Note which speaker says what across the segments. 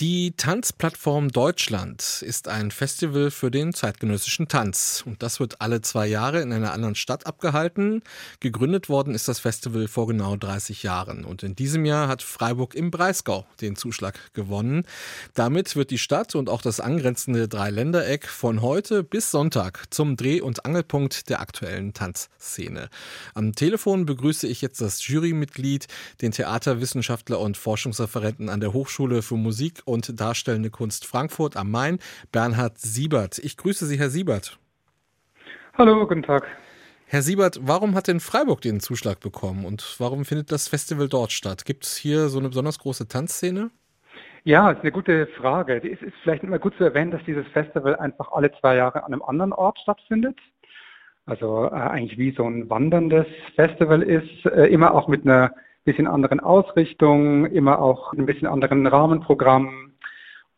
Speaker 1: Die Tanzplattform Deutschland ist ein Festival für den zeitgenössischen Tanz. Und das wird alle zwei Jahre in einer anderen Stadt abgehalten. Gegründet worden ist das Festival vor genau 30 Jahren. Und in diesem Jahr hat Freiburg im Breisgau den Zuschlag gewonnen. Damit wird die Stadt und auch das angrenzende Dreiländereck von heute bis Sonntag zum Dreh- und Angelpunkt der aktuellen Tanzszene. Am Telefon begrüße ich jetzt das Jurymitglied, den Theaterwissenschaftler und Forschungsreferenten an der Hochschule für Musik und Darstellende Kunst Frankfurt am Main, Bernhard Siebert. Ich grüße Sie, Herr Siebert.
Speaker 2: Hallo, guten Tag.
Speaker 1: Herr Siebert, warum hat denn Freiburg den Zuschlag bekommen und warum findet das Festival dort statt? Gibt es hier so eine besonders große Tanzszene?
Speaker 2: Ja, ist eine gute Frage. Es ist vielleicht immer gut zu erwähnen, dass dieses Festival einfach alle zwei Jahre an einem anderen Ort stattfindet. Also äh, eigentlich wie so ein wanderndes Festival ist, äh, immer auch mit einer bisschen anderen Ausrichtung, immer auch ein bisschen anderen Rahmenprogramm.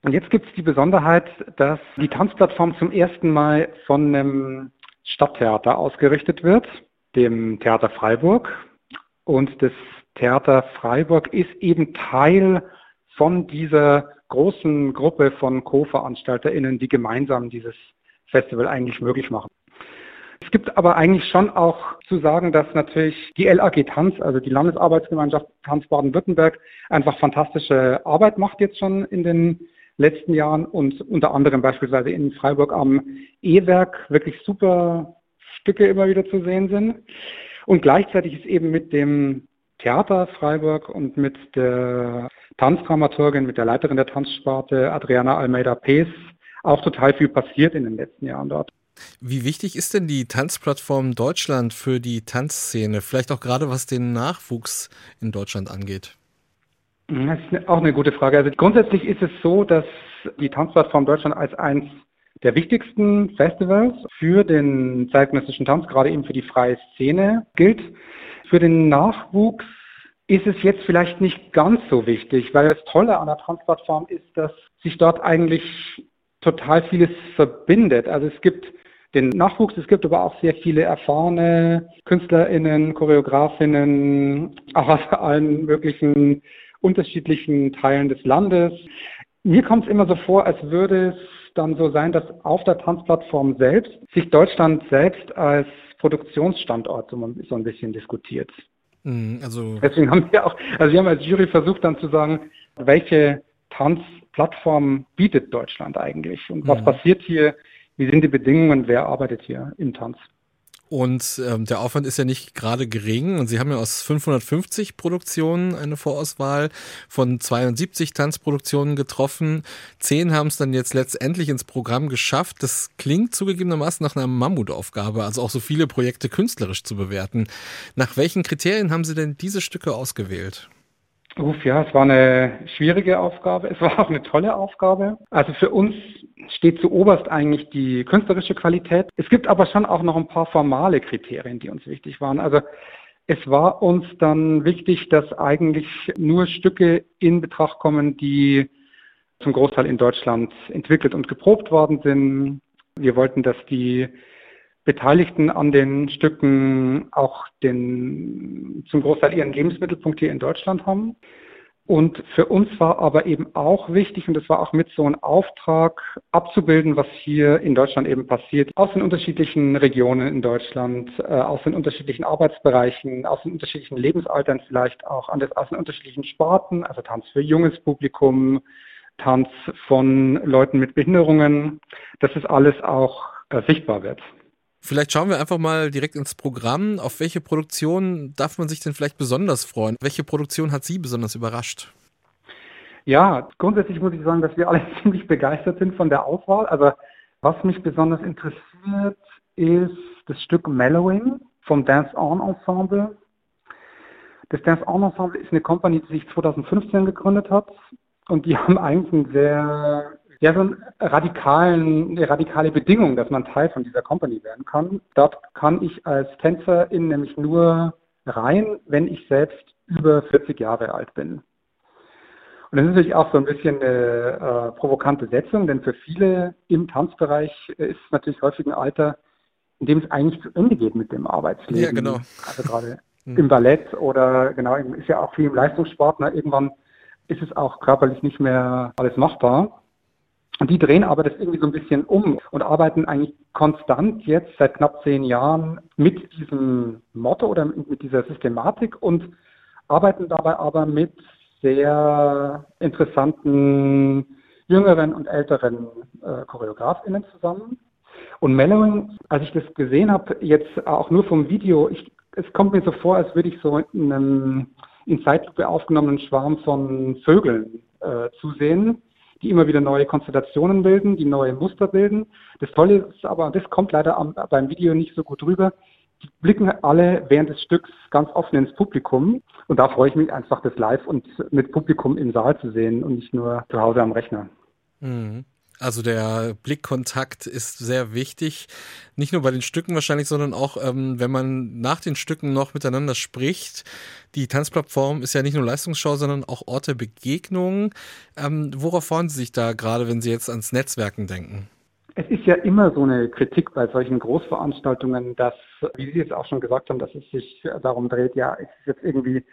Speaker 2: Und jetzt gibt es die Besonderheit, dass die Tanzplattform zum ersten Mal von einem Stadttheater ausgerichtet wird, dem Theater Freiburg. Und das Theater Freiburg ist eben Teil von dieser großen Gruppe von Co-VeranstalterInnen, die gemeinsam dieses Festival eigentlich möglich machen. Es gibt aber eigentlich schon auch zu sagen, dass natürlich die LAG Tanz, also die Landesarbeitsgemeinschaft Tanz Baden-Württemberg, einfach fantastische Arbeit macht jetzt schon in den letzten Jahren und unter anderem beispielsweise in Freiburg am E-Werk wirklich super Stücke immer wieder zu sehen sind. Und gleichzeitig ist eben mit dem Theater Freiburg und mit der Tanzdramaturgin, mit der Leiterin der Tanzsparte Adriana Almeida Pees auch total viel passiert in den letzten Jahren dort.
Speaker 1: Wie wichtig ist denn die Tanzplattform Deutschland für die Tanzszene? Vielleicht auch gerade was den Nachwuchs in Deutschland angeht.
Speaker 2: Das ist auch eine gute Frage. Also grundsätzlich ist es so, dass die Tanzplattform Deutschland als eins der wichtigsten Festivals für den zeitgenössischen Tanz, gerade eben für die freie Szene gilt. Für den Nachwuchs ist es jetzt vielleicht nicht ganz so wichtig, weil das Tolle an der Tanzplattform ist, dass sich dort eigentlich total vieles verbindet. Also es gibt den Nachwuchs. Es gibt aber auch sehr viele erfahrene KünstlerInnen, Choreografinnen, auch aus allen möglichen unterschiedlichen Teilen des Landes. Mir kommt es immer so vor, als würde es dann so sein, dass auf der Tanzplattform selbst sich Deutschland selbst als Produktionsstandort so, ein bisschen diskutiert. Mhm, also Deswegen haben wir auch, also wir haben als Jury versucht dann zu sagen, welche Tanzplattform bietet Deutschland eigentlich und was mhm. passiert hier wie sind die Bedingungen, wer arbeitet hier im Tanz.
Speaker 1: Und ähm, der Aufwand ist ja nicht gerade gering. Und Sie haben ja aus 550 Produktionen eine Vorauswahl von 72 Tanzproduktionen getroffen. Zehn haben es dann jetzt letztendlich ins Programm geschafft. Das klingt zugegebenermaßen nach einer Mammutaufgabe, also auch so viele Projekte künstlerisch zu bewerten. Nach welchen Kriterien haben Sie denn diese Stücke ausgewählt?
Speaker 2: Uff, ja, es war eine schwierige Aufgabe. Es war auch eine tolle Aufgabe. Also für uns steht zu oberst eigentlich die künstlerische Qualität. Es gibt aber schon auch noch ein paar formale Kriterien, die uns wichtig waren. Also es war uns dann wichtig, dass eigentlich nur Stücke in Betracht kommen, die zum Großteil in Deutschland entwickelt und geprobt worden sind. Wir wollten, dass die Beteiligten an den Stücken auch den, zum Großteil ihren Lebensmittelpunkt hier in Deutschland haben. Und für uns war aber eben auch wichtig, und das war auch mit so ein Auftrag, abzubilden, was hier in Deutschland eben passiert, aus den unterschiedlichen Regionen in Deutschland, äh, aus den unterschiedlichen Arbeitsbereichen, aus den unterschiedlichen Lebensaltern vielleicht auch, aus den unterschiedlichen Sparten, also Tanz für junges Publikum, Tanz von Leuten mit Behinderungen, dass es alles auch äh, sichtbar wird.
Speaker 1: Vielleicht schauen wir einfach mal direkt ins Programm. Auf welche Produktion darf man sich denn vielleicht besonders freuen? Welche Produktion hat Sie besonders überrascht?
Speaker 2: Ja, grundsätzlich muss ich sagen, dass wir alle ziemlich begeistert sind von der Auswahl. Also was mich besonders interessiert, ist das Stück Mellowing vom Dance On Ensemble. Das Dance On Ensemble ist eine Company, die sich 2015 gegründet hat und die haben eigentlich ein sehr ja, so einen radikalen, eine radikale Bedingung, dass man Teil von dieser Company werden kann. Dort kann ich als Tänzerin nämlich nur rein, wenn ich selbst über 40 Jahre alt bin. Und das ist natürlich auch so ein bisschen eine äh, provokante Setzung, denn für viele im Tanzbereich ist natürlich häufig ein Alter, in dem es eigentlich zu Ende geht mit dem Arbeitsleben.
Speaker 1: Ja, genau.
Speaker 2: Also gerade mhm. im Ballett oder genau, ist ja auch viel im Leistungssport. Ne? Irgendwann ist es auch körperlich nicht mehr alles machbar. Und die drehen aber das irgendwie so ein bisschen um und arbeiten eigentlich konstant jetzt seit knapp zehn Jahren mit diesem Motto oder mit dieser Systematik und arbeiten dabei aber mit sehr interessanten jüngeren und älteren äh, ChoreografInnen zusammen. Und Mellowing, als ich das gesehen habe, jetzt auch nur vom Video, ich, es kommt mir so vor, als würde ich so in einem in Zeitlupe aufgenommenen Schwarm von Vögeln äh, zusehen die immer wieder neue Konstellationen bilden, die neue Muster bilden. Das Tolle ist aber, das kommt leider am, beim Video nicht so gut rüber, die blicken alle während des Stücks ganz offen ins Publikum. Und da freue ich mich einfach, das live und mit Publikum im Saal zu sehen und nicht nur zu Hause am Rechner.
Speaker 1: Mhm. Also der Blickkontakt ist sehr wichtig, nicht nur bei den Stücken wahrscheinlich, sondern auch, ähm, wenn man nach den Stücken noch miteinander spricht. Die Tanzplattform ist ja nicht nur Leistungsschau, sondern auch Ort der Begegnung. Ähm, worauf freuen Sie sich da gerade, wenn Sie jetzt ans Netzwerken denken?
Speaker 2: Es ist ja immer so eine Kritik bei solchen Großveranstaltungen, dass, wie Sie jetzt auch schon gesagt haben, dass es sich darum dreht, ja, es ist jetzt irgendwie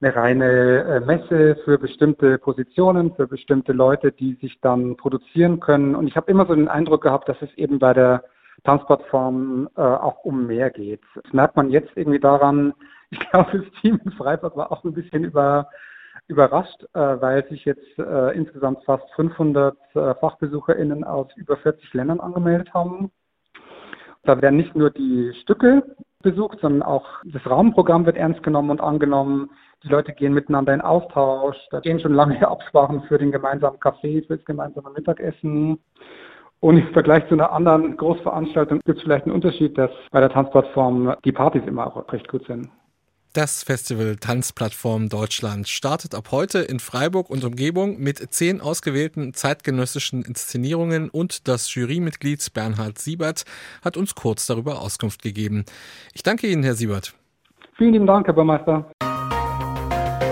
Speaker 2: eine reine äh, Messe für bestimmte Positionen, für bestimmte Leute, die sich dann produzieren können. Und ich habe immer so den Eindruck gehabt, dass es eben bei der Tanzplattform äh, auch um mehr geht. Das merkt man jetzt irgendwie daran, ich glaube, das Team in Freiburg war auch ein bisschen über, überrascht, äh, weil sich jetzt äh, insgesamt fast 500 äh, FachbesucherInnen aus über 40 Ländern angemeldet haben. Da werden nicht nur die Stücke besucht, sondern auch das Rahmenprogramm wird ernst genommen und angenommen. Die Leute gehen miteinander in Austausch. Da gehen schon lange Absprachen für den gemeinsamen Kaffee, für das gemeinsame Mittagessen. Und im Vergleich zu einer anderen Großveranstaltung gibt es vielleicht einen Unterschied, dass bei der Tanzplattform die Partys immer auch recht gut sind.
Speaker 1: Das Festival Tanzplattform Deutschland startet ab heute in Freiburg und Umgebung mit zehn ausgewählten zeitgenössischen Inszenierungen und das Jurymitglied Bernhard Siebert hat uns kurz darüber Auskunft gegeben. Ich danke Ihnen, Herr Siebert.
Speaker 2: Vielen lieben Dank, Herr Bürgermeister.